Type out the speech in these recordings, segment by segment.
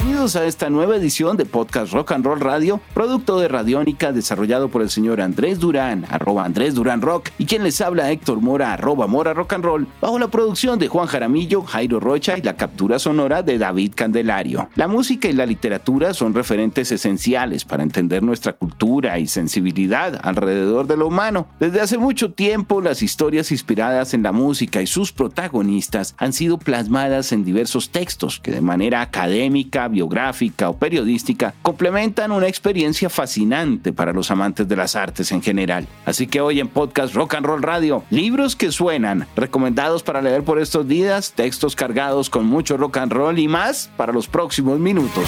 Bienvenidos a esta nueva edición de Podcast Rock and Roll Radio, producto de Radiónica desarrollado por el señor Andrés Durán, arroba Andrés Durán Rock, y quien les habla Héctor Mora, arroba Mora Rock and Roll, bajo la producción de Juan Jaramillo, Jairo Rocha y la captura sonora de David Candelario. La música y la literatura son referentes esenciales para entender nuestra cultura y sensibilidad alrededor de lo humano. Desde hace mucho tiempo, las historias inspiradas en la música y sus protagonistas han sido plasmadas en diversos textos que de manera académica, biográfica o periodística complementan una experiencia fascinante para los amantes de las artes en general. Así que hoy en Podcast Rock and Roll Radio, libros que suenan, recomendados para leer por estos días, textos cargados con mucho rock and roll y más para los próximos minutos.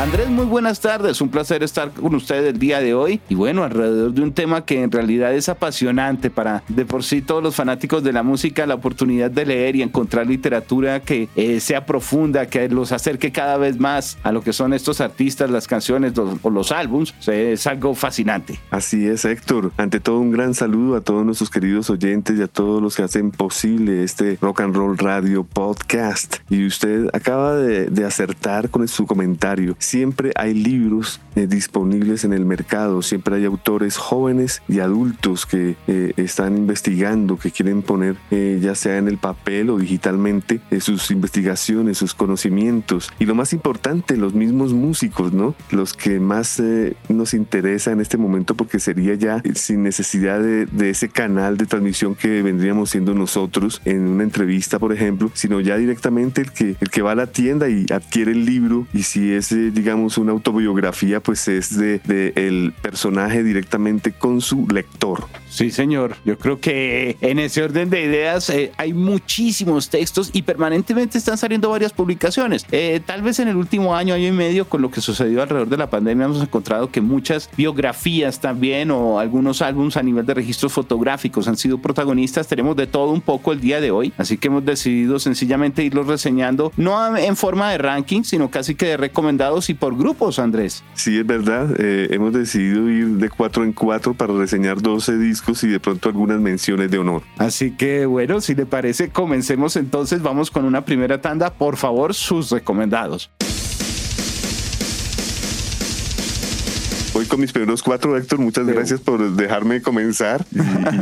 Andrés, muy buenas tardes. Un placer estar con usted el día de hoy. Y bueno, alrededor de un tema que en realidad es apasionante para de por sí todos los fanáticos de la música, la oportunidad de leer y encontrar literatura que eh, sea profunda, que los acerque cada vez más a lo que son estos artistas, las canciones o los álbums. es algo fascinante. Así es, Héctor. Ante todo, un gran saludo a todos nuestros queridos oyentes y a todos los que hacen posible este Rock and Roll Radio Podcast. Y usted acaba de acertar con su comentario siempre hay libros eh, disponibles en el mercado, siempre hay autores jóvenes y adultos que eh, están investigando, que quieren poner eh, ya sea en el papel o digitalmente sus investigaciones, sus conocimientos. Y lo más importante, los mismos músicos, ¿no? Los que más nos interesa en este momento porque sería ya sin necesidad de, de ese canal de transmisión que vendríamos siendo nosotros en una entrevista, por ejemplo, sino ya directamente el que, el que va a la tienda y adquiere el libro y si ese digamos, una autobiografía, pues es de, de, el personaje directamente con su lector. Sí, señor. Yo creo que en ese orden de ideas eh, hay muchísimos textos y permanentemente están saliendo varias publicaciones. Eh, tal vez en el último año, año y medio, con lo que sucedió alrededor de la pandemia, hemos encontrado que muchas biografías también o algunos álbumes a nivel de registros fotográficos han sido protagonistas. Tenemos de todo un poco el día de hoy, así que hemos decidido sencillamente irlos reseñando, no en forma de ranking, sino casi que de recomendados y por grupos, Andrés. Sí, es verdad. Eh, hemos decidido ir de cuatro en cuatro para reseñar 12 discos y de pronto algunas menciones de honor. Así que bueno, si le parece, comencemos entonces. Vamos con una primera tanda. Por favor, sus recomendados. Voy con mis primeros cuatro, Héctor. Muchas gracias por dejarme comenzar.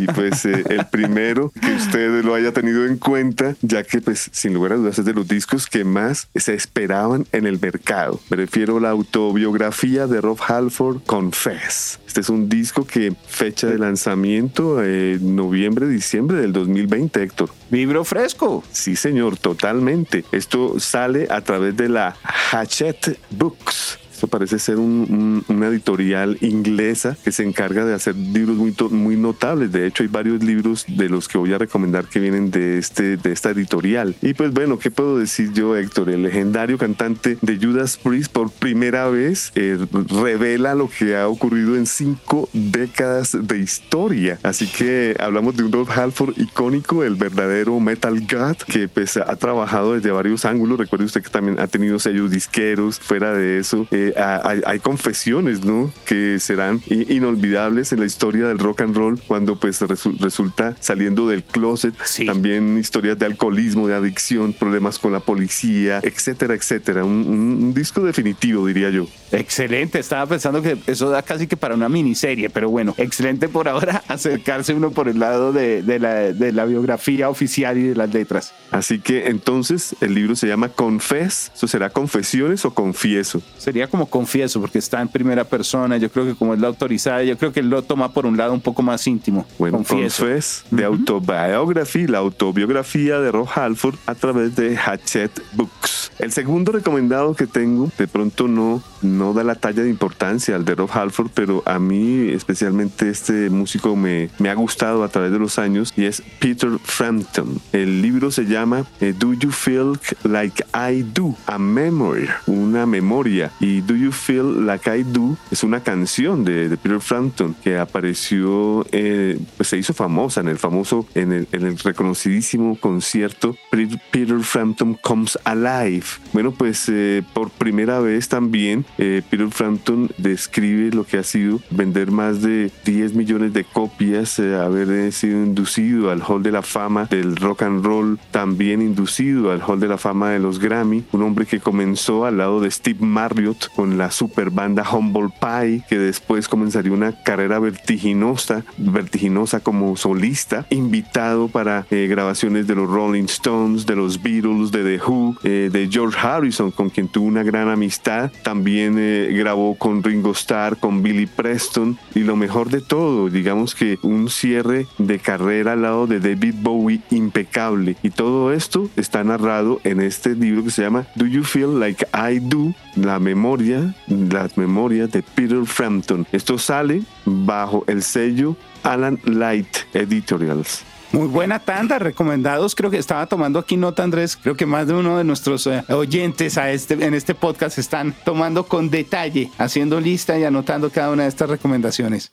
Y, pues eh, el primero, que usted lo haya tenido en cuenta, ya que pues sin lugar a dudas es de los discos que más se esperaban en el mercado. Me refiero a la autobiografía de Rob Halford, Confess. Este es un disco que fecha de lanzamiento eh, noviembre, diciembre del 2020, Héctor. Vibro fresco. Sí, señor, totalmente. Esto sale a través de la Hachette Books. Esto parece ser un, una editorial inglesa que se encarga de hacer libros muy, muy notables. De hecho, hay varios libros de los que voy a recomendar que vienen de, este, de esta editorial. Y pues bueno, ¿qué puedo decir yo, Héctor? El legendario cantante de Judas Priest por primera vez eh, revela lo que ha ocurrido en cinco décadas de historia. Así que hablamos de un Rob Halford icónico, el verdadero Metal God, que pues ha trabajado desde varios ángulos. Recuerde usted que también ha tenido sellos disqueros. Fuera de eso, eh, hay, confesiones, ¿no? Que serán inolvidables en la historia del rock and roll cuando pues resulta saliendo del closet. También historias de alcoholismo, de adicción, problemas con la policía, etcétera, etcétera. Un, disco definitivo, diría yo. Excelente. Estaba pensando que eso da casi que para una miniserie, pero bueno, excelente por ahora acercarse uno por el lado de, la, de la biografía oficial y de las letras. Así que entonces el libro se llama Confess. ¿Eso será confesiones o confieso? Sería como como confieso, porque está en primera persona, yo creo que como es la autorizada, yo creo que él lo toma por un lado un poco más íntimo. Bueno, confieso. de autobiografía, la autobiografía de Rob Halford a través de Hachette Books. El segundo recomendado que tengo, de pronto no no da la talla de importancia al de Rob Halford, pero a mí especialmente este músico me, me ha gustado a través de los años y es Peter Frampton. El libro se llama eh, Do You Feel Like I Do? A Memory, una memoria. Y Do You Feel Like I Do es una canción de, Peter Frampton que apareció, eh, pues se hizo famosa en el famoso, en el, reconocidísimo concierto Peter Frampton Comes Alive. Bueno, pues eh, por primera vez también Peter Frampton describe lo que ha sido vender más de 10 millones de copias, haber sido inducido al Hall de la Fama del Rock and Roll, también inducido al Hall de la Fama de los Grammy, un hombre que comenzó al lado de Steve Marriott con la super banda Humble Pie, que después comenzaría una carrera vertiginosa, vertiginosa como solista, invitado para eh, grabaciones de los Rolling Stones, de los Beatles, de The Who, eh, de George Harrison, con quien tuvo una gran amistad. También grabó con Ringo Starr, con Billy Preston y lo mejor de todo, digamos que un cierre de carrera al lado de David Bowie impecable. Y todo esto está narrado en este libro que se llama Do You Feel Like I Do? La memoria, las memorias de Peter Frampton. Esto sale bajo el sello Alan Light Editorials. Muy buena tanda, recomendados. Creo que estaba tomando aquí nota, Andrés. Creo que más de uno de nuestros eh, oyentes a este, en este podcast están tomando con detalle, haciendo lista y anotando cada una de estas recomendaciones.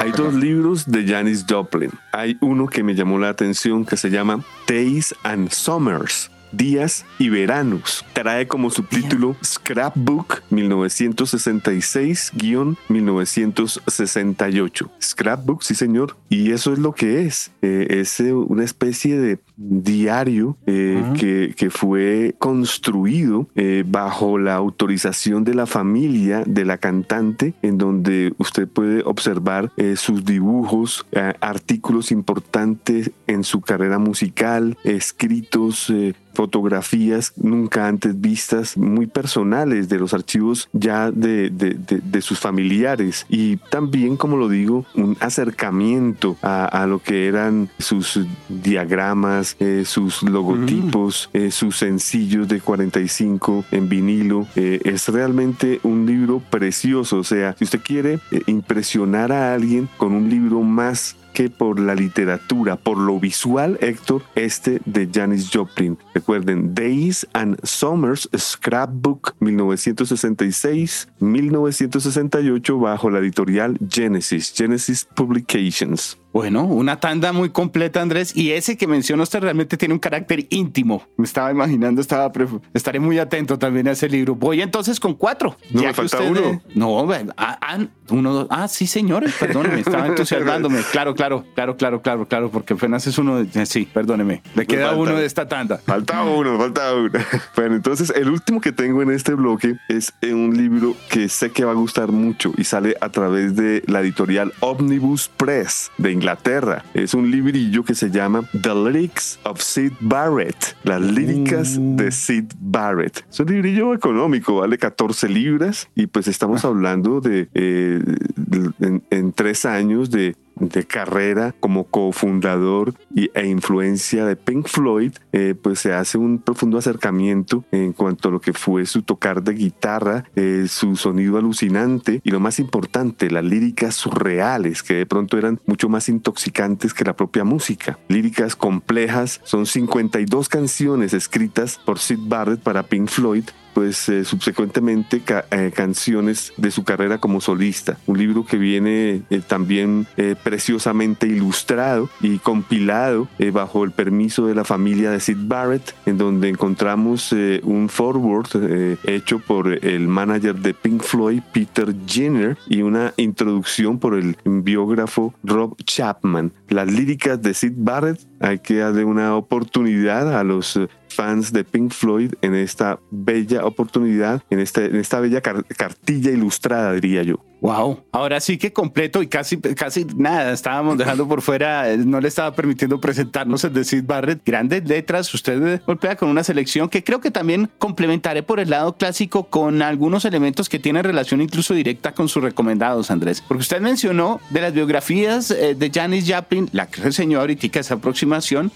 Hay dos libros de Janis Joplin. Hay uno que me llamó la atención que se llama Days and Summers días y veranos. Trae como subtítulo Scrapbook 1966-1968. Scrapbook, sí señor. Y eso es lo que es. Eh, es eh, una especie de diario eh, que, que, fue construido bajo la autorización de la familia de la cantante, en donde usted puede observar sus dibujos, artículos importantes en su carrera musical, escritos, fotografías nunca antes vistas, muy personales de los archivos ya de, de, sus familiares. Y también, como lo digo, un acercamiento a, lo que eran sus diagramas, eh, sus logotipos, eh, sus sencillos de 45 en vinilo. Eh, es realmente un libro precioso, o sea, si usted quiere impresionar a alguien con un libro más que por la literatura, por lo visual, Héctor, este de Janis Joplin. Recuerden, Days and Summers Scrapbook 1966-1968 bajo la editorial Genesis, Genesis Publications. Bueno, una tanda muy completa, Andrés. Y ese que mencionó usted realmente tiene un carácter íntimo. Me estaba imaginando, estaba estaré muy atento también a ese libro. Voy entonces con cuatro. No, me falta uno. no, ah, ah, uno, dos. Ah, sí, señores, perdóneme, estaba entusiasmándome. Claro, claro, claro, claro, claro, claro, porque apenas es uno. De, sí, perdóneme. Le queda uno de esta tanda. Falta uno, falta uno. Bueno, entonces el último que tengo en este bloque es un libro que sé que va a gustar mucho y sale a través de la editorial Omnibus Press de Inglaterra. Es un librillo que se llama The Lyrics of Sid Barrett, las líricas mm. de Sid Barrett. Es un librillo económico, vale 14 libras y pues estamos ah. hablando de, eh, en tres años de de carrera como cofundador y, e influencia de Pink Floyd, eh, pues se hace un profundo acercamiento en cuanto a lo que fue su tocar de guitarra, eh, su sonido alucinante y lo más importante, las líricas surreales que de pronto eran mucho más intoxicantes que la propia música. Líricas complejas, son 52 canciones escritas por Sid Barrett para Pink Floyd pues eh, subsecuentemente eh, canciones de su carrera como solista. Un libro que viene eh, también preciosamente ilustrado y compilado bajo el permiso de la familia de Sid Barrett, en donde encontramos un forward hecho por el manager de Pink Floyd, Peter Jenner, y una introducción por el biógrafo Rob Chapman. Las líricas de Sid Barrett hay que darle una oportunidad a los fans de Pink Floyd en esta bella oportunidad, en, este, en esta bella cartilla ilustrada, diría yo. Wow, ahora sí que completo y casi, casi nada, estábamos dejando por fuera, no le estaba permitiendo presentarnos el de Sid Barrett. Grandes letras, usted golpea con una selección que creo que también complementaré por el lado clásico con algunos elementos que tienen relación incluso directa con sus recomendados, Andrés. Porque usted mencionó de las biografías eh, de Janis Joplin, la que reseñó ahorita esa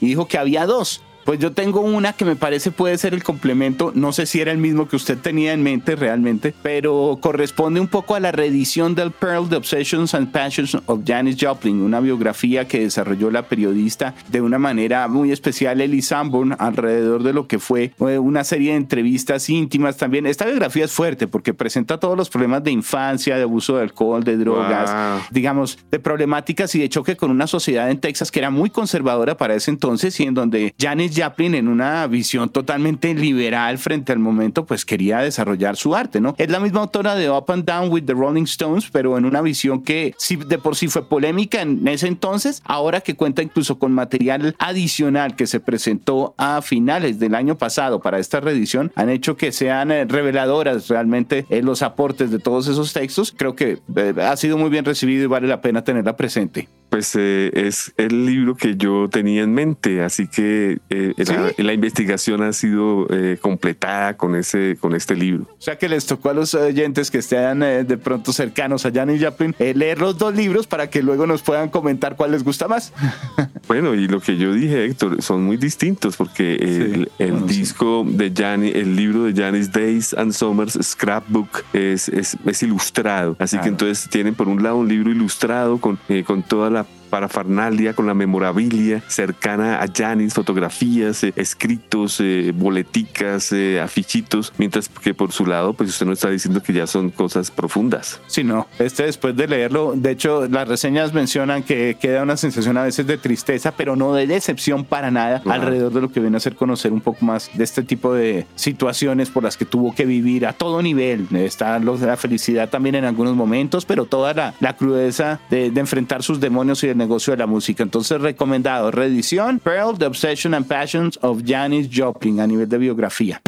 y dijo que había dos Pues yo tengo una que me parece puede ser el complemento, no sé si era el mismo que usted tenía en mente realmente, pero corresponde un poco a la reedición del Pearl, The Obsessions and Passions of Janis Joplin, una biografía que desarrolló la periodista de una manera muy especial, Ellie Sanborn, alrededor de lo que fue eh, una serie de entrevistas íntimas también. Esta biografía es fuerte porque presenta todos los problemas de infancia, de abuso de alcohol, de drogas, digamos, de problemáticas y de choque con una sociedad en Texas que era muy conservadora para ese entonces y en donde Janis Joplin, en una visión totalmente liberal frente al momento, pues quería desarrollar su arte, ¿no? Es la misma autora de Up and Down with the Rolling Stones, pero en una visión que sí, de por sí fue polémica en ese entonces, ahora que cuenta incluso con material adicional que se presentó a finales del año pasado para esta reedición, han hecho que sean eh, reveladoras realmente en los aportes de todos esos textos. Creo que eh, ha sido muy bien recibido y vale la pena tenerla presente pues eh, es el libro que yo tenía en mente, así que eh, la, investigación ha sido eh, completada con ese con este libro. O sea que les tocó a los oyentes que estén de pronto cercanos a Janis Joplin leer los dos libros para que luego nos puedan comentar cuál les gusta más. bueno, y lo que yo dije, Héctor, son muy distintos porque el, disco de Janis, el libro de Janis Days and Summers Scrapbook es, es, es ilustrado, así que entonces tienen por un lado un libro ilustrado con, con toda la parafernalia, con la memorabilia cercana a Janis, fotografías, eh, escritos, eh, boleticas, eh, afichitos, mientras que por su lado, pues usted no está diciendo que ya son cosas profundas. Sí, no. Este después de leerlo, de hecho, las reseñas mencionan que queda una sensación a veces de tristeza, pero no de decepción para nada alrededor de lo que viene a ser conocer un poco más de este tipo de situaciones por las que tuvo que vivir a todo nivel. Está la felicidad también en algunos momentos, pero toda la, crudeza de, de enfrentar sus demonios y de negocio de la música. Entonces, recomendado, reedición, Pearl, The Obsession and Passions of Janis Joplin a nivel de biografía.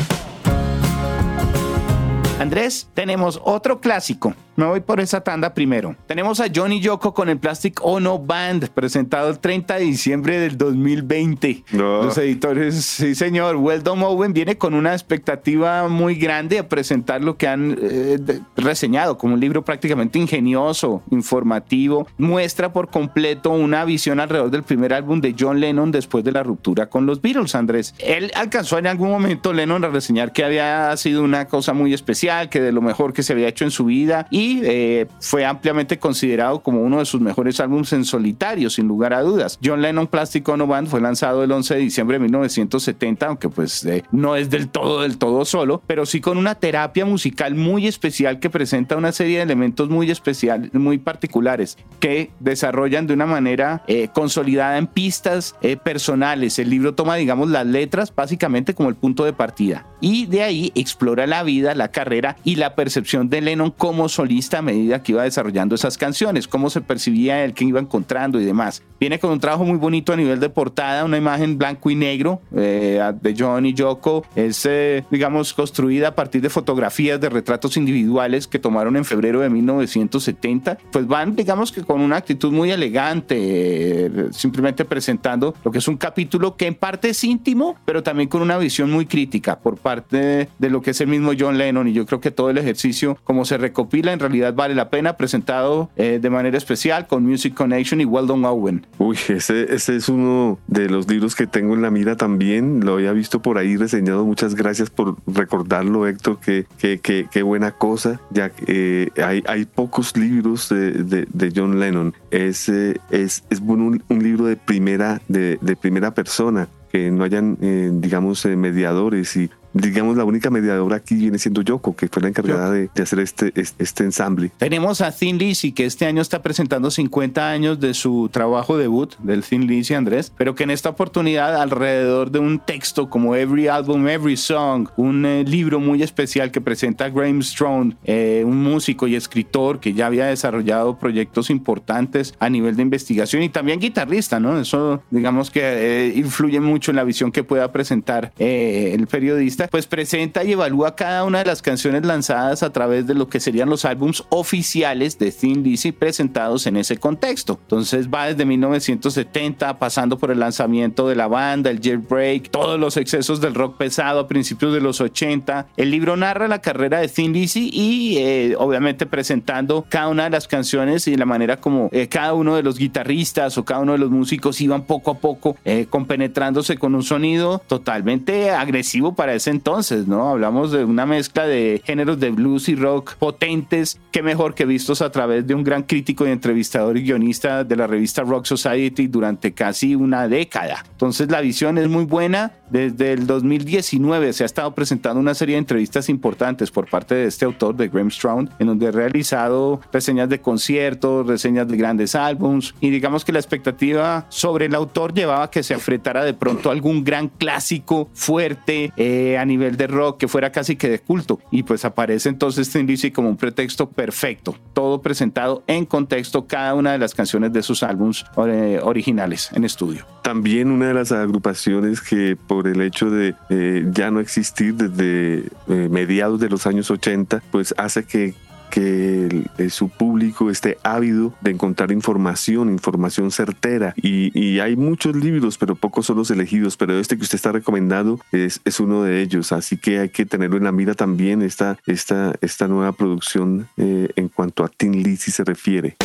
Andrés, tenemos otro clásico. Me voy por esa tanda primero. Tenemos a Johnny Yoko con el Plastic Ono Band, presentado el 30 de diciembre del 2020. Los editores, sí señor, Weldon Owen viene con una expectativa muy grande a presentar lo que han eh, reseñado como un libro prácticamente ingenioso, informativo. Muestra por completo una visión alrededor del primer álbum de John Lennon después de la ruptura con los Beatles, Andrés. Él alcanzó en algún momento Lennon a reseñar que había sido una cosa muy especial, que de lo mejor que se había hecho en su vida y eh, fue ampliamente considerado como uno de sus mejores álbumes en solitario, sin lugar a dudas. John Lennon Plastic Ono Band fue lanzado el 11 de diciembre de 1970, aunque pues eh, no es del todo, del todo solo, pero sí con una terapia musical muy especial que presenta una serie de elementos muy especiales, muy particulares, que desarrollan de una manera eh, consolidada en pistas personales. El libro toma, digamos, las letras básicamente como el punto de partida y de ahí explora la vida, la carrera y la percepción de Lennon como solista a medida que iba desarrollando esas canciones, cómo se percibía él, qué iba encontrando y demás. Viene con un trabajo muy bonito a nivel de portada, una imagen blanco y negro eh, de John y Yoko. Es, eh, digamos, construida a partir de fotografías de retratos individuales que tomaron en febrero de 1970. Pues van, digamos que con una actitud muy elegante, eh, simplemente presentando lo que es un capítulo que en parte es íntimo, pero también con una visión muy crítica por parte de lo que es el mismo John Lennon. Y yo creo que todo el ejercicio, como se recopila en realidad vale la pena, presentado eh, de manera especial con Music Connection y Weldon Owen. Uy, ese, ese es uno de los libros que tengo en la mira también, lo había visto por ahí reseñado, muchas gracias por recordarlo Héctor, qué que, que, que, buena cosa, ya que eh, hay, hay pocos libros de, de, John Lennon, es, eh, es, es un, un, libro de primera, de, de primera persona que no hayan, digamos, mediadores y digamos, la única mediadora aquí viene siendo Yoko, que fue la encargada de, hacer este, este, ensamble. Tenemos a Thin Lizzy, que este año está presentando 50 años de su trabajo debut, del Thin Lizzy Andrés, pero que en esta oportunidad, alrededor de un texto como Every Album, Every Song, un eh, libro muy especial que presenta Graham Strong, eh, un músico y escritor que ya había desarrollado proyectos importantes a nivel de investigación y también guitarrista, ¿no? Eso, digamos que eh, influye mucho en la visión que pueda presentar el periodista pues presenta y evalúa cada una de las canciones lanzadas a través de lo que serían los álbums oficiales de Thin Lizzy presentados en ese contexto. Entonces va desde 1970 pasando por el lanzamiento de la banda, el jailbreak, todos los excesos del rock pesado a principios de los 80. El libro narra la carrera de Thin Lizzy y eh, obviamente presentando cada una de las canciones y la manera como eh, cada uno de los guitarristas o cada uno de los músicos iban poco a poco eh, compenetrándose con un sonido totalmente agresivo para ese entonces, ¿no? Hablamos de una mezcla de géneros de blues y rock potentes, que mejor que vistos a través de un gran crítico y entrevistador y guionista de la revista Rock Society durante casi una década. Entonces la visión es muy buena. Desde el 2019 se ha estado presentando una serie de entrevistas importantes por parte de este autor, de Graham Stroud, en donde ha realizado reseñas de conciertos, reseñas de grandes álbums y digamos que la expectativa sobre el autor llevaba a que se afretara de pronto algún gran clásico fuerte eh, a nivel de rock que fuera casi que de culto y pues aparece entonces Thin Lizzy como un pretexto perfecto, todo presentado en contexto cada una de las canciones de sus álbums eh, originales en estudio. También una de las agrupaciones que por el hecho de eh, ya no existir desde mediados de los años 80 pues hace que que eh, su público esté ávido de encontrar información, información certera. Y, hay muchos libros, pero pocos son los elegidos. Pero este que usted está recomendando es, es uno de ellos. Así que hay que tenerlo en la mira también esta, esta, esta nueva producción eh, en cuanto a Tin Lizzy se refiere.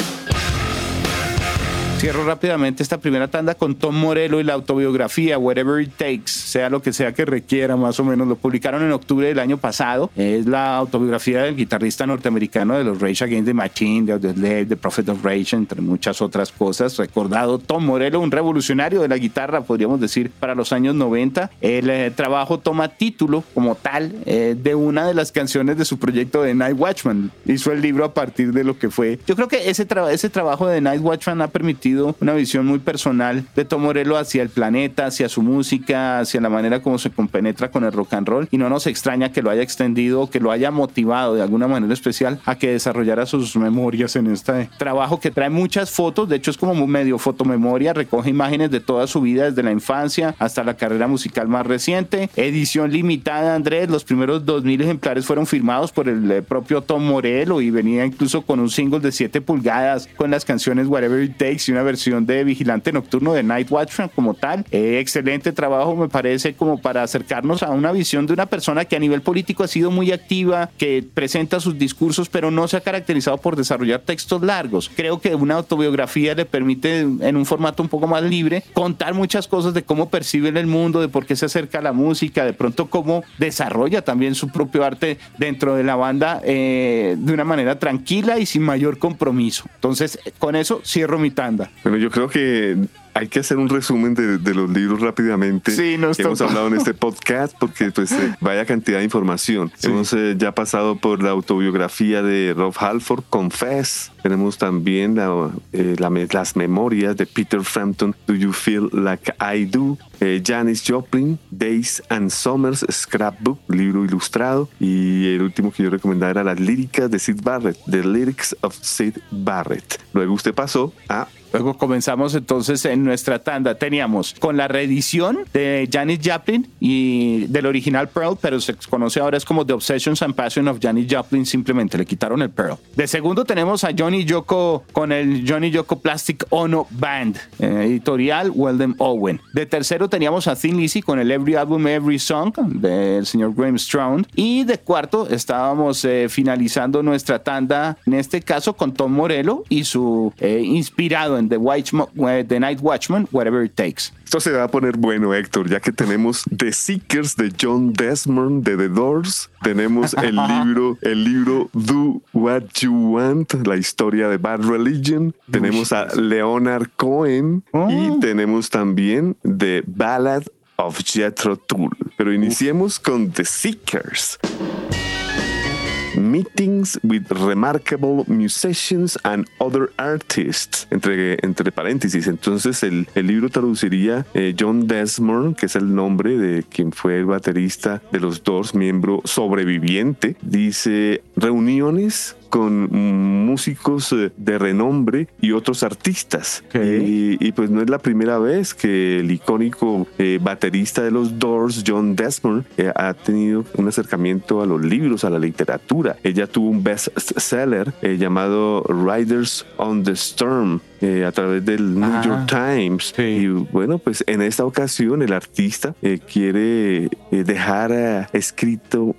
Cierro rápidamente esta primera tanda con Tom Morello y la autobiografía Whatever It Takes, sea lo que sea que requiera, más o menos. Lo publicaron en octubre del año pasado. Es la autobiografía del guitarrista norteamericano de los Rage Against the Machine, de The The Prophet of Rage, entre muchas otras cosas. Recordado Tom Morello, un revolucionario de la guitarra, podríamos decir, para los años 90. El eh, trabajo toma título como tal eh, de una de las canciones de su proyecto de Night Watchman. Hizo el libro a partir de lo que fue. Yo creo que ese, ese trabajo de Night Watchman ha permitido una visión muy personal de Tom Morello hacia el planeta, hacia su música, hacia la manera como se compenetra con el rock and roll. Y no nos extraña que lo haya extendido, que lo haya motivado de alguna manera especial a que desarrollara sus memorias en este trabajo que trae muchas fotos, de hecho es como medio fotomemoria, recoge imágenes de toda su vida desde la infancia hasta la carrera musical más reciente, edición limitada Andrés, los primeros 2000 ejemplares fueron firmados por el eh, propio Tom Morello y venía incluso con un single de 7 pulgadas con las canciones Whatever It Takes una versión de Vigilante Nocturno de Night Watchman como tal. Eh, excelente trabajo me parece como para acercarnos a una visión de una persona que a nivel político ha sido muy activa, que presenta sus discursos pero no se ha caracterizado por desarrollar textos largos. Creo que una autobiografía le permite en un formato un poco más libre contar muchas cosas de cómo percibe el mundo, de por qué se acerca a la música, de pronto cómo desarrolla también su propio arte dentro de la banda eh, de una manera tranquila y sin mayor compromiso. Entonces, con eso cierro mi tanda. Bueno, yo creo que hay que hacer un resumen de, los libros rápidamente sí, que hemos hablado en este podcast porque pues eh, vaya cantidad de información. Hemos eh, ya pasado por la autobiografía de Rob Halford, Confess. Tenemos también eh, las memorias de Peter Frampton, Do You Feel Like I Do? Janis Joplin, Days and Summers, Scrapbook, libro ilustrado. Y el último que yo recomendaba era las líricas de Sid Barrett, The Lyrics of Sid Barrett. Luego usted pasó a Luego comenzamos entonces en nuestra tanda. Teníamos con la reedición de Janis Joplin y del original Pearl, pero se conoce ahora es como The Obsessions and Passion of Janis Joplin. Simplemente le quitaron el Pearl. De segundo tenemos a Johnny Yoko con el Johnny Yoko Plastic Ono Band, eh, editorial Weldon Owen. De tercero teníamos a Thin Lizzy con el Every Album, Every Song del señor Graham Strong. Y de cuarto estábamos eh, finalizando nuestra tanda, en este caso con Tom Morello y su eh, inspirado en The, The Night Watchman, Whatever It Takes. Esto se va a poner bueno, Héctor, ya que tenemos The Seekers de John Desmond de The Doors, tenemos el libro, el libro Do What You Want, la historia de Bad Religion, tenemos a Leonard Cohen y oh. tenemos también The Ballad of Jethro Tull. Pero iniciemos con The Seekers. Meetings with Remarkable Musicians and Other Artists, entre, entre paréntesis. Entonces el, el libro traduciría eh, John Desmond, que es el nombre de quien fue el baterista de los dos, miembro sobreviviente. Dice reuniones con músicos eh, de renombre y otros artistas. Y, pues no es la primera vez que el icónico eh, baterista de los Doors, John Desmond, eh, ha tenido un acercamiento a los libros, a la literatura. Ella tuvo un bestseller llamado Riders on the Storm, a través del New York Times. Y bueno, pues en esta ocasión el artista quiere dejar escrito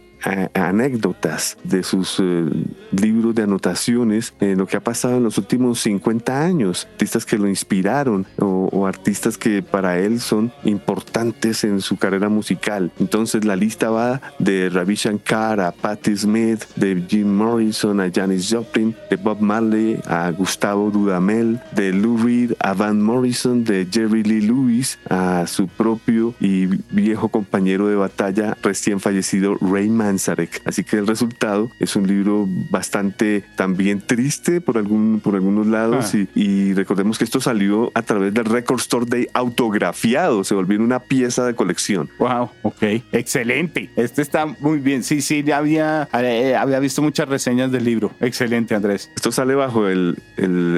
anécdotas de sus eh, libros de anotaciones en lo que ha pasado en los últimos 50 años, artistas que lo inspiraron o, artistas que para él son importantes en su carrera musical. Entonces la lista va de Ravi Shankar a Patti Smith, de Jim Morrison a Janis Joplin, de Bob Marley a Gustavo Dudamel, de Lou Reed a Van Morrison, de Jerry Lee Lewis a su propio y viejo compañero de batalla recién fallecido Ray Manzarek. Así que el resultado es un libro bastante también triste por, algún, por algunos lados ah. y, recordemos que esto salió a través del Record Store Day autografiado, se volvió una pieza de colección. Wow, ok, excelente. Este está muy bien. Sí, sí, ya había, eh, había visto muchas reseñas del libro. Excelente, Andrés. Esto sale bajo el,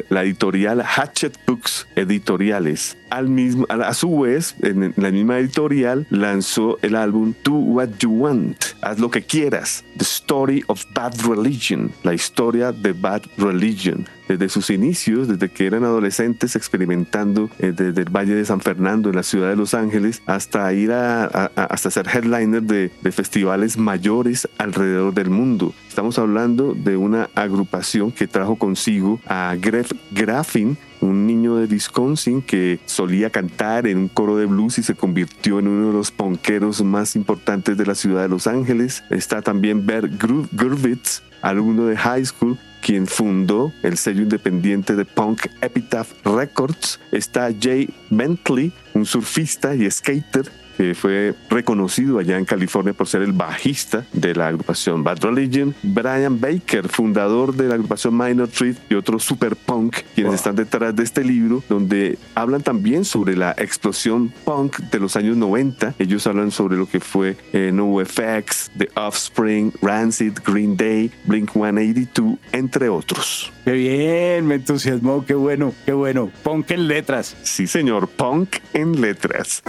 la editorial Hatchet Books Editoriales. Al mismo, a, su vez, en la misma editorial lanzó el álbum Do What You Want, haz lo que quieras, The Story of Bad Religion, la historia de Bad Religion, desde sus inicios, desde que eran adolescentes experimentando eh, desde el Valle de San Fernando en la ciudad de Los Ángeles hasta ir a, hasta ser headliner de, de, festivales mayores alrededor del mundo. Estamos hablando de una agrupación que trajo consigo a Gref Graffin, un niño de Wisconsin que solía cantar en un coro de blues y se convirtió en uno de los ponqueros más importantes de la ciudad de Los Ángeles. Está también Bert Gurvitz, alumno de high school quien fundó el sello independiente de punk Epitaph Records. Está Jay Bentley, un surfista y skater que fue reconocido allá en California por ser el bajista de la agrupación Bad Religion, Brian Baker, fundador de la agrupación Minor Threat y otro super punk, quienes están detrás de este libro, donde hablan también sobre la explosión punk de los años 90. Ellos hablan sobre lo que fue eh, NoFX, The Offspring, Rancid, Green Day, Blink 182, entre otros. Qué bien, me entusiasmó, qué bueno, qué bueno. Punk en letras. Sí, señor, punk en letras.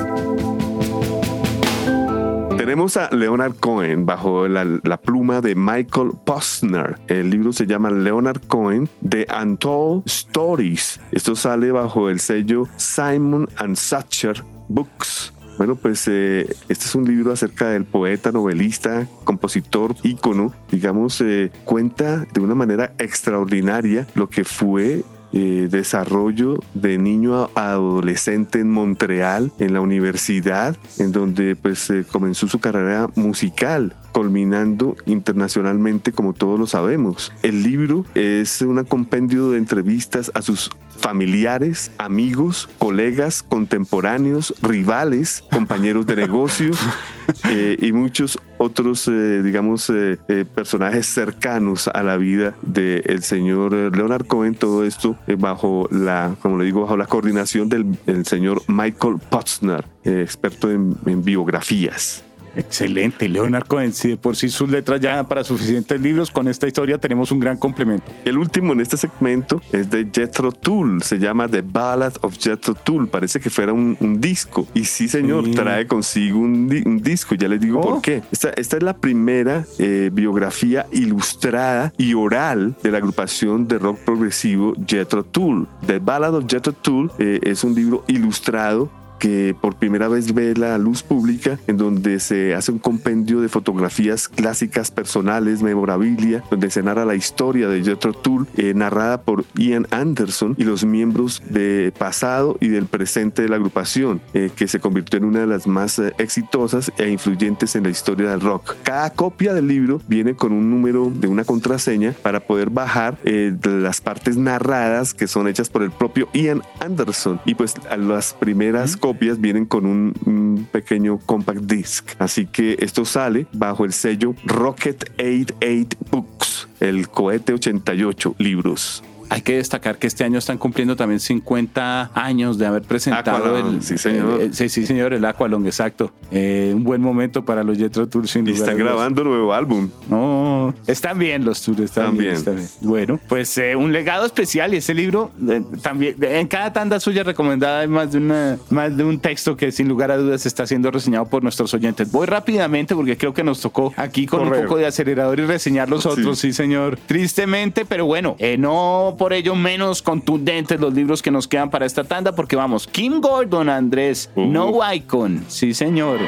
Tenemos a Leonard Cohen bajo la, pluma de Michael Posner. El libro se llama Leonard Cohen The Untold Stories. Esto sale bajo el sello Simon and Sacher Books. Bueno, pues eh, este es un libro acerca del poeta, novelista, compositor, ícono. Digamos, eh, cuenta de una manera extraordinaria lo que fue eh, desarrollo de niño a adolescente en Montreal, en la universidad, en donde pues comenzó su carrera musical culminando internacionalmente como todos lo sabemos. El libro es un compendio de entrevistas a sus familiares, amigos, colegas, contemporáneos, rivales, compañeros de negocios eh, y muchos otros, eh, digamos, eh, personajes cercanos a la vida del señor Leonard Cohen. Todo esto bajo la, como le digo, bajo la coordinación del, señor Michael Potsner, experto en biografías. Excelente, Leonard Cohen. Si de por sí sus letras ya para suficientes libros, con esta historia tenemos un gran complemento. El último en este segmento es de Jethro Tull, se llama The Ballad of Jethro Tull. Parece que fuera un, disco. Y sí, señor, trae consigo un, disco. Ya les digo por oh. qué. Esta, esta, es la primera eh, biografía ilustrada y oral de la agrupación de rock progresivo Jethro Tull. The Ballad of Jethro Tull eh, es un libro ilustrado que por primera vez ve la luz pública, en donde se hace un compendio de fotografías clásicas personales, memorabilia, donde se narra la historia de Jethro Tull, eh, narrada por Ian Anderson y los miembros de pasado y del presente de la agrupación, eh, que se convirtió en una de las más eh, exitosas e influyentes en la historia del rock. Cada copia del libro viene con un número de una contraseña para poder bajar las partes narradas que son hechas por el propio Ian Anderson y pues las primeras copias vienen con un, pequeño compact disc. Así que esto sale bajo el sello Rocket 88 Books, el cohete 88 libros. Hay que destacar que este año están cumpliendo también 50 años de haber presentado el. Sí, señor. Eh, sí, sí, señor, el Aqualong, exacto. Eh, un buen momento para los Jetro Tour, sin Y están grabando nuevo álbum. No, no. Están bien los tours, están, bien, Bueno, pues eh, un legado especial y ese libro eh, también, en cada tanda suya recomendada hay más de, una, más de un texto que sin lugar a dudas está siendo reseñado por nuestros oyentes. Voy rápidamente porque creo que nos tocó aquí con un poco de acelerador y reseñar los otros, sí, señor. Tristemente, pero bueno, eh, no por ello menos contundentes los libros que nos quedan para esta tanda porque vamos, Kim Gordon, Andrés, No Icon, sí señor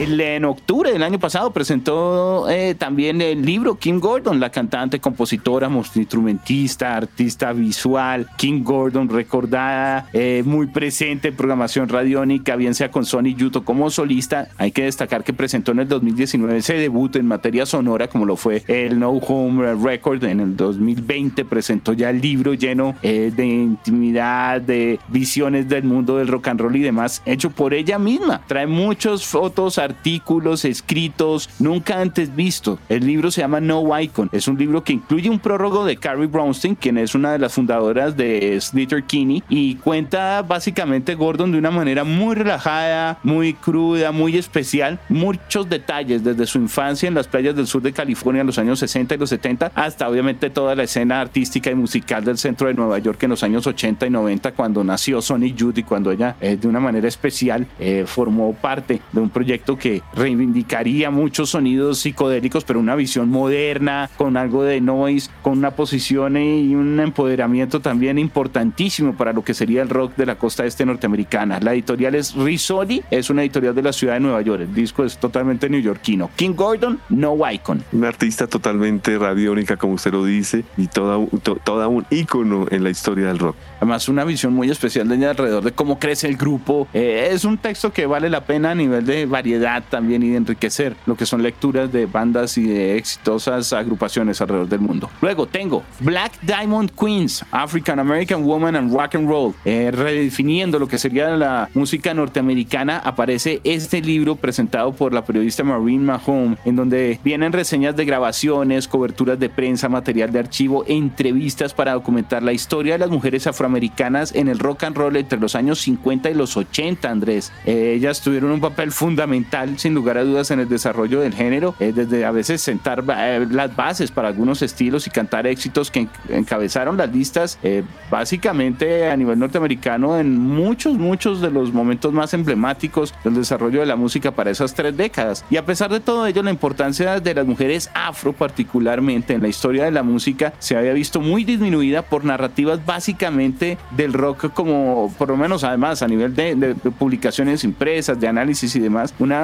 en octubre del año pasado presentó eh, también el libro Kim Gordon, la cantante, compositora, instrumentista, artista visual. Kim Gordon, recordada, eh, muy presente en programación radiónica, bien sea con Sony Yuto como solista. Hay que destacar que presentó en el 2019 ese debut en materia sonora, como lo fue el No Home Record. En el 2020 presentó ya el libro lleno eh, de intimidad, de visiones del mundo del rock and roll y demás, hecho por ella misma. Trae muchas fotos, artículos escritos nunca antes visto. El libro se llama No Icon. Es un libro que incluye un prólogo de Carrie Brownstein, quien es una de las fundadoras de Slater Kinney, y cuenta básicamente Gordon de una manera muy relajada, muy cruda, muy especial, muchos detalles desde su infancia en las playas del sur de California en los años 60 y los 70 hasta obviamente toda la escena artística y musical del centro de Nueva York en los años 80 y 90 cuando nació Sonny Youth y cuando ella eh, de una manera especial eh, formó parte de un proyecto que reivindicaría muchos sonidos psicodélicos, pero una visión moderna, con algo de noise, con una posición y un empoderamiento también importantísimo para lo que sería el rock de la costa este norteamericana. La editorial es Rizzoli, es una editorial de la ciudad de Nueva York. El disco es totalmente neoyorquino. King Gordon, No Icon. Un artista totalmente radiónica, como usted lo dice, y toda, toda un ícono en la historia del rock. Además, una visión muy especial de ella alrededor de cómo crece el grupo. Eh, es un texto que vale la pena a nivel de variedad también y de enriquecer lo que son lecturas de bandas y de exitosas agrupaciones alrededor del mundo. Luego tengo Black Diamond Queens, African American Woman and Rock and Roll. Eh, redefiniendo lo que sería la música norteamericana, aparece este libro presentado por la periodista Maureen Mahone, en donde vienen reseñas de grabaciones, coberturas de prensa, material de archivo, entrevistas para documentar la historia de las mujeres afroamericanas en el rock and roll entre los años 50 y los 80, Andrés. Eh, ellas tuvieron un papel fundamental sin lugar a dudas, en el desarrollo del género, es desde a veces sentar eh, las bases para algunos estilos y cantar éxitos que encabezaron las listas eh, básicamente a nivel norteamericano en muchos, muchos de los momentos más emblemáticos del desarrollo de la música para esas tres décadas. Y a pesar de todo ello, la importancia de las mujeres afro particularmente en la historia de la música se había visto muy disminuida por narrativas básicamente del rock como, por lo menos además a nivel de, de publicaciones impresas, de análisis y demás, una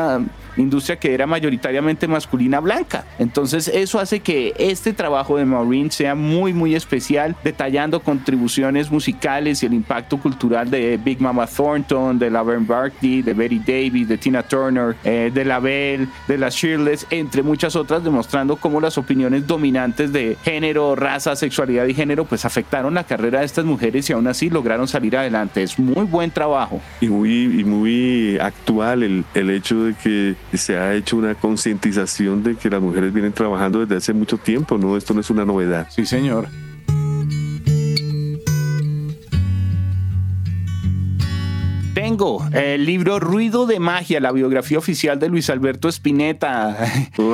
industria que era mayoritariamente masculina blanca. Entonces eso hace que este trabajo de Maureen sea muy muy especial, detallando contribuciones musicales y el impacto cultural de Big Mama Thornton, de Laverne Barkley, de Betty Davis, de Tina Turner, eh, de La Belle, de las Shirless, entre muchas otras, demostrando cómo las opiniones dominantes de género, raza, sexualidad y género pues afectaron la carrera de estas mujeres y aún así lograron salir adelante. Es muy buen trabajo. Y muy, y muy actual el, el hecho de que se ha hecho una concientización de que las mujeres vienen trabajando desde hace mucho tiempo, ¿no? Esto no es una novedad. Sí, señor. Tengo el libro Ruido de Magia, la biografía oficial de Luis Alberto Spinetta. ¡Wow!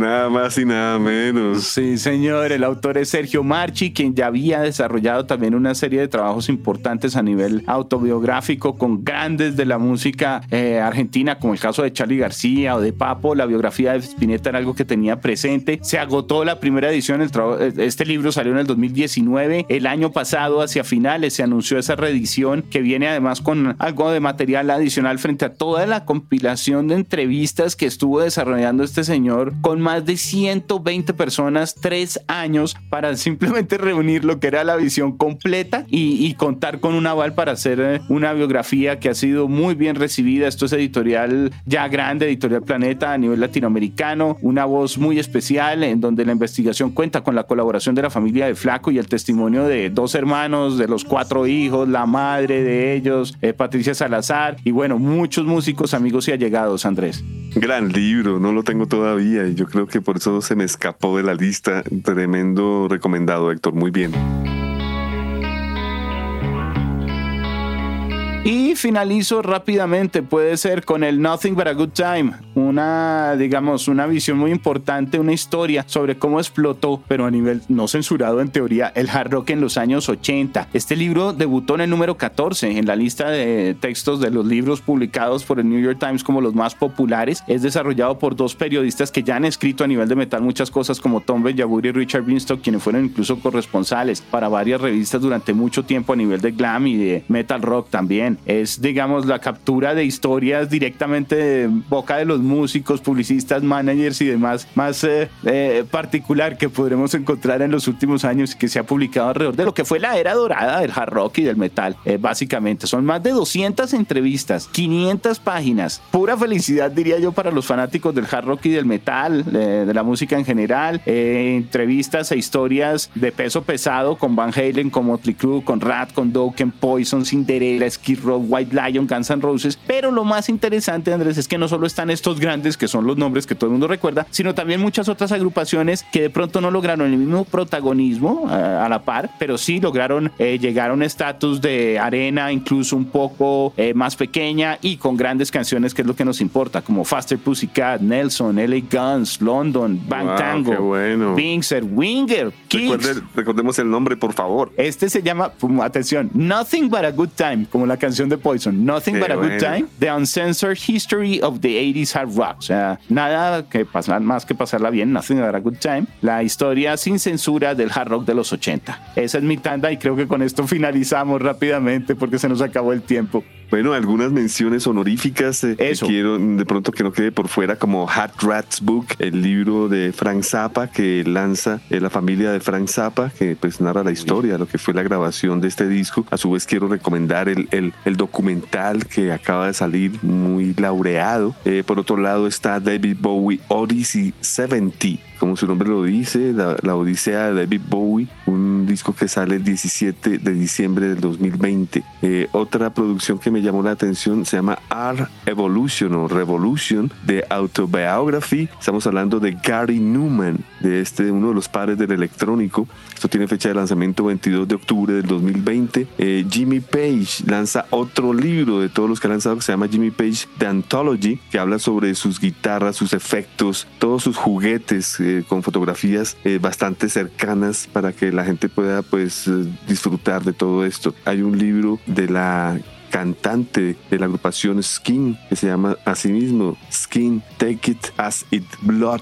nada más y nada menos. Sí, señor. El autor es Sergio Marchi, quien ya había desarrollado también una serie de trabajos importantes a nivel autobiográfico con grandes de la música eh, argentina, como el caso de Charlie García o de Papo. La biografía de Spinetta era algo que tenía presente. Se agotó la primera edición. El este libro salió en el 2019. El año pasado, hacia finales, se anunció esa reedición que viene además con algo de material adicional frente a toda la compilación de entrevistas que estuvo desarrollando este señor con más de 120 personas, tres años, para simplemente reunir lo que era la visión completa y, contar con un aval para hacer eh, una biografía que ha sido muy bien recibida. Esto es editorial ya grande, editorial Planeta a nivel latinoamericano, una voz muy especial en donde la investigación cuenta con la colaboración de la familia de Flaco y el testimonio de dos hermanos, de los cuatro hijos, la madre de ellos, eh, Patricia Salazar y bueno, muchos músicos, amigos y allegados, Andrés. Gran libro, no lo tengo todavía y yo creo que por eso se me escapó de la lista. Tremendo recomendado, Héctor, muy bien. Y finalizo rápidamente, puede ser con el Nothing But a Good Time, una, digamos, una visión muy importante, una historia sobre cómo explotó, pero a nivel no censurado en teoría, el hard rock en los años 80. Este libro debutó en el número 14 en la lista de textos de los libros publicados por el New York Times como los más populares. Es desarrollado por dos periodistas que ya han escrito a nivel de metal muchas cosas como Tom Benjabur y Richard Binstock, quienes fueron incluso corresponsales para varias revistas durante mucho tiempo a nivel de glam y de metal rock también. Es, digamos, la captura de historias directamente de boca de los músicos, publicistas, managers y demás, más eh, eh, particular que podremos encontrar en los últimos años y que se ha publicado alrededor de lo que fue la era dorada del hard rock y del metal, eh, básicamente. Son más de 200 entrevistas, 500 páginas, pura felicidad diría yo para los fanáticos del hard rock y del metal, de la música en general, entrevistas e historias de peso pesado con Van Halen, con Motley Crue, con Rat, con Dokken, Poison, Cinderella, Skid White Lion, Guns N' Roses. Pero lo más interesante, Andrés, es que no solo están estos grandes, que son los nombres que todo el mundo recuerda, sino también muchas otras agrupaciones que de pronto no lograron el mismo protagonismo eh, a la par, pero sí lograron eh, llegar a un estatus de arena incluso un poco eh, más pequeña y con grandes canciones, que es lo que nos importa, como Faster Pussycat, Nelson, LA Guns, London, Bang Tango, bueno. Winger, recordemos el nombre, por favor. Este se llama, atención, Nothing But a Good Time, como la canción de Poison, Nothing But a Good Time, The Uncensored History of the 80s Hard Rock. O sea, nada que pasar, más que pasarla bien, Nothing But a Good Time, la historia sin censura del hard rock de los 80. Esa es mi tanda y creo que con esto finalizamos rápidamente porque se nos acabó el tiempo. Bueno, algunas menciones honoríficas. Eh, Eso. quiero de pronto que no quede por fuera, como Hat Rats Book, el libro de Frank Zappa que lanza eh, la familia de Frank Zappa, que pues narra la historia, lo que fue la grabación de este disco. A su vez quiero recomendar el, el, el documental que acaba de salir, muy laureado. Eh, por otro lado está David Bowie Odyssey 70 como su nombre lo dice, la, Odisea de David Bowie, un disco que sale el 17 de diciembre del 2020. Eh, otra producción que me llamó la atención se llama Art Evolution o Revolution de Autobiography. Estamos hablando de Gary Newman, de este uno de los padres del electrónico. Esto tiene fecha de lanzamiento 22 de octubre del 2020. Eh, Jimmy Page lanza otro libro de todos los que ha lanzado que se llama Jimmy Page The Anthology, que habla sobre sus guitarras, sus efectos, todos sus juguetes. Eh, con fotografías eh, bastante cercanas para que la gente pueda pues eh, disfrutar de todo esto. Hay un libro de la cantante de la agrupación Skin que se llama asimismo Skin Take It As It Blood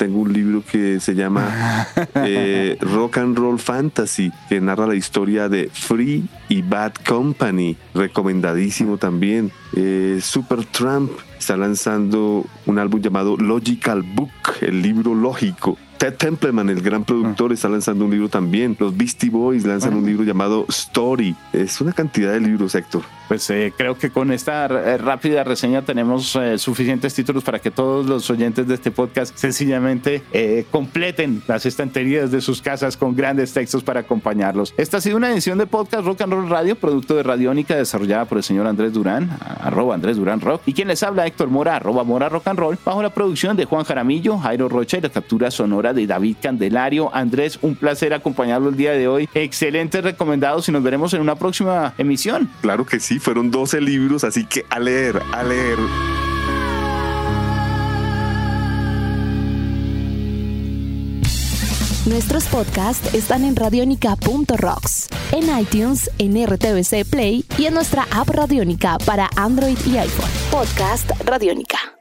tengo un libro que se llama eh, Rock and Roll Fantasy, que narra la historia de Free y Bad Company, recomendadísimo también. Eh, Super Trump está lanzando un álbum llamado Logical Book, el libro lógico. Ted Templeman, el gran productor, está lanzando un libro también. Los Beastie Boys lanzan un libro llamado Story. Es una cantidad de libros, Héctor. Pues eh, creo que con esta eh, rápida reseña tenemos eh, suficientes títulos para que todos los oyentes de este podcast sencillamente completen las estanterías de sus casas con grandes textos para acompañarlos. Esta ha sido una edición de podcast Rock and Roll Radio, producto de Radiónica, desarrollada por el señor Andrés Durán, arroba Andrés Durán Rock, y quien les habla Héctor Mora, arroba Mora Rock and Roll, bajo la producción de Juan Jaramillo, Jairo Rocha y la captura sonora de David Candelario. Andrés, un placer acompañarlo el día de hoy. Excelentes recomendados y nos veremos en una próxima emisión. Claro que sí fueron 12 libros, así que a leer, a leer. Nuestros podcasts están en radionica.rocks, en iTunes, en RTVC Play y en nuestra app Radionica para Android y iPhone. Podcast Radionica.